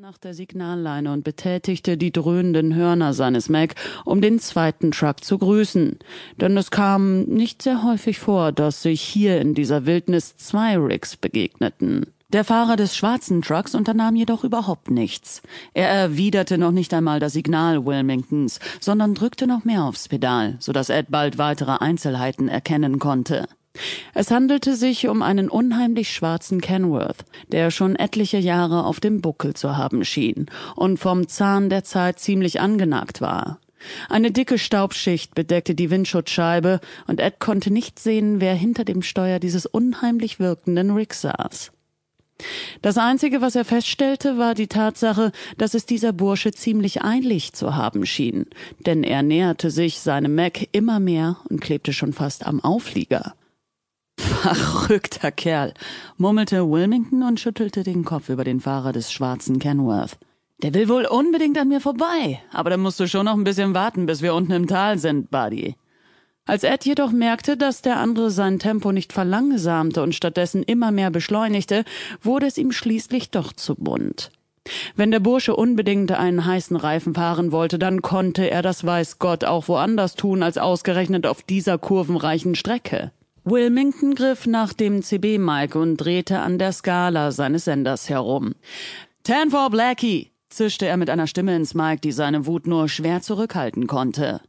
nach der Signalleine und betätigte die dröhnenden Hörner seines Mac, um den zweiten Truck zu grüßen. Denn es kam nicht sehr häufig vor, dass sich hier in dieser Wildnis zwei Rigs begegneten. Der Fahrer des schwarzen Trucks unternahm jedoch überhaupt nichts. Er erwiderte noch nicht einmal das Signal Wilmingtons, sondern drückte noch mehr aufs Pedal, so dass Ed bald weitere Einzelheiten erkennen konnte. Es handelte sich um einen unheimlich schwarzen Kenworth, der schon etliche Jahre auf dem Buckel zu haben schien und vom Zahn der Zeit ziemlich angenagt war. Eine dicke Staubschicht bedeckte die Windschutzscheibe, und Ed konnte nicht sehen, wer hinter dem Steuer dieses unheimlich wirkenden Rick saß. Das Einzige, was er feststellte, war die Tatsache, dass es dieser Bursche ziemlich eilig zu haben schien, denn er näherte sich seinem Mac immer mehr und klebte schon fast am Auflieger. Verrückter Kerl, murmelte Wilmington und schüttelte den Kopf über den Fahrer des schwarzen Kenworth. Der will wohl unbedingt an mir vorbei, aber dann musst du schon noch ein bisschen warten, bis wir unten im Tal sind, Buddy. Als Ed jedoch merkte, dass der andere sein Tempo nicht verlangsamte und stattdessen immer mehr beschleunigte, wurde es ihm schließlich doch zu bunt. Wenn der Bursche unbedingt einen heißen Reifen fahren wollte, dann konnte er das weiß Gott auch woanders tun als ausgerechnet auf dieser kurvenreichen Strecke. Wilmington griff nach dem CB-Mike und drehte an der Skala seines Senders herum. Ten for Blackie, zischte er mit einer Stimme ins Mike, die seine Wut nur schwer zurückhalten konnte.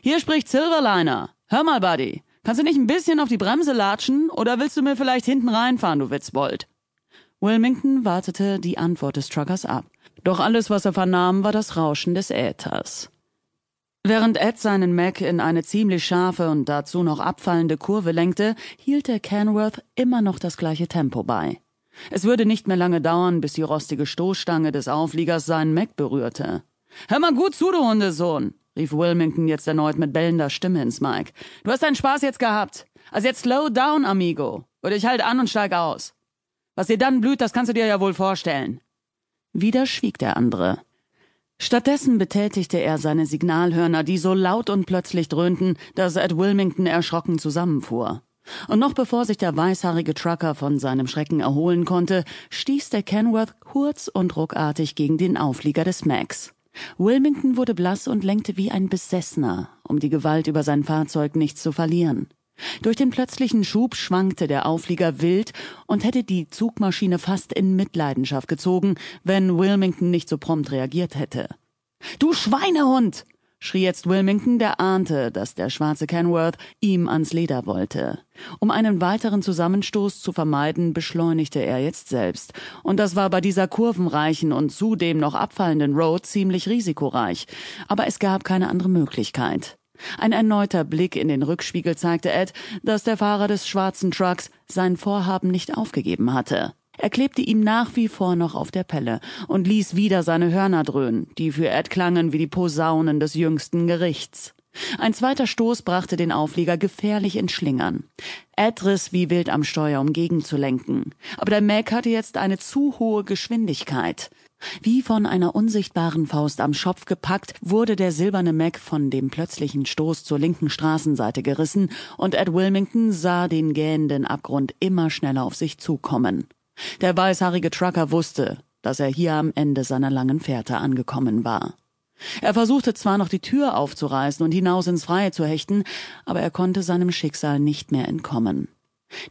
Hier spricht Silverliner. Hör mal, Buddy, kannst du nicht ein bisschen auf die Bremse latschen oder willst du mir vielleicht hinten reinfahren, du Witzbold? Wilmington wartete die Antwort des Truckers ab. Doch alles, was er vernahm, war das Rauschen des Äthers. Während Ed seinen Mac in eine ziemlich scharfe und dazu noch abfallende Kurve lenkte, hielt der Kenworth immer noch das gleiche Tempo bei. Es würde nicht mehr lange dauern, bis die rostige Stoßstange des Aufliegers seinen Mac berührte. Hör mal gut zu, du Hundesohn, rief Wilmington jetzt erneut mit bellender Stimme ins Mike. Du hast deinen Spaß jetzt gehabt. Also jetzt slow down, amigo. Oder ich halt an und steig aus. Was dir dann blüht, das kannst du dir ja wohl vorstellen. Wieder schwieg der andere. Stattdessen betätigte er seine Signalhörner, die so laut und plötzlich dröhnten, dass Ed Wilmington erschrocken zusammenfuhr. Und noch bevor sich der weißhaarige Trucker von seinem Schrecken erholen konnte, stieß der Kenworth kurz und ruckartig gegen den Auflieger des Max. Wilmington wurde blass und lenkte wie ein Besessener, um die Gewalt über sein Fahrzeug nicht zu verlieren. Durch den plötzlichen Schub schwankte der Auflieger wild und hätte die Zugmaschine fast in Mitleidenschaft gezogen, wenn Wilmington nicht so prompt reagiert hätte. Du Schweinehund! schrie jetzt Wilmington, der ahnte, dass der schwarze Kenworth ihm ans Leder wollte. Um einen weiteren Zusammenstoß zu vermeiden, beschleunigte er jetzt selbst. Und das war bei dieser kurvenreichen und zudem noch abfallenden Road ziemlich risikoreich. Aber es gab keine andere Möglichkeit. Ein erneuter Blick in den Rückspiegel zeigte Ed, dass der Fahrer des schwarzen Trucks sein Vorhaben nicht aufgegeben hatte. Er klebte ihm nach wie vor noch auf der Pelle und ließ wieder seine Hörner dröhnen, die für Ed klangen wie die Posaunen des jüngsten Gerichts. Ein zweiter Stoß brachte den Auflieger gefährlich ins Schlingern. Ed riss wie wild am Steuer, um gegenzulenken. Aber der Mac hatte jetzt eine zu hohe Geschwindigkeit. Wie von einer unsichtbaren Faust am Schopf gepackt, wurde der silberne Mac von dem plötzlichen Stoß zur linken Straßenseite gerissen, und Ed Wilmington sah den gähnenden Abgrund immer schneller auf sich zukommen. Der weißhaarige Trucker wusste, dass er hier am Ende seiner langen Fährte angekommen war. Er versuchte zwar noch die Tür aufzureißen und hinaus ins Freie zu hechten, aber er konnte seinem Schicksal nicht mehr entkommen.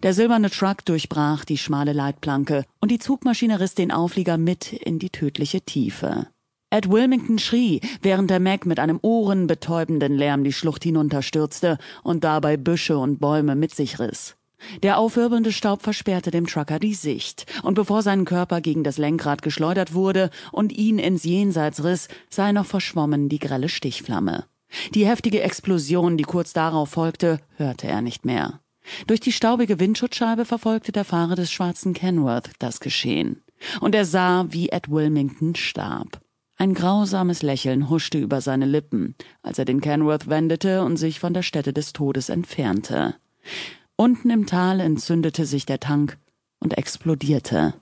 Der silberne Truck durchbrach die schmale Leitplanke und die Zugmaschine riss den Auflieger mit in die tödliche Tiefe. Ed Wilmington schrie, während der Mac mit einem ohrenbetäubenden Lärm die Schlucht hinunterstürzte und dabei Büsche und Bäume mit sich riss. Der aufwirbelnde Staub versperrte dem Trucker die Sicht, und bevor sein Körper gegen das Lenkrad geschleudert wurde und ihn ins Jenseits riss, er noch verschwommen die grelle Stichflamme. Die heftige Explosion, die kurz darauf folgte, hörte er nicht mehr. Durch die staubige Windschutzscheibe verfolgte der Fahrer des schwarzen Kenworth das Geschehen. Und er sah, wie Ed Wilmington starb. Ein grausames Lächeln huschte über seine Lippen, als er den Kenworth wendete und sich von der Stätte des Todes entfernte. Unten im Tal entzündete sich der Tank und explodierte.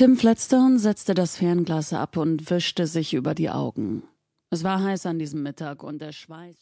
Tim Fletstone setzte das Fernglas ab und wischte sich über die Augen. Es war heiß an diesem Mittag und der Schweiß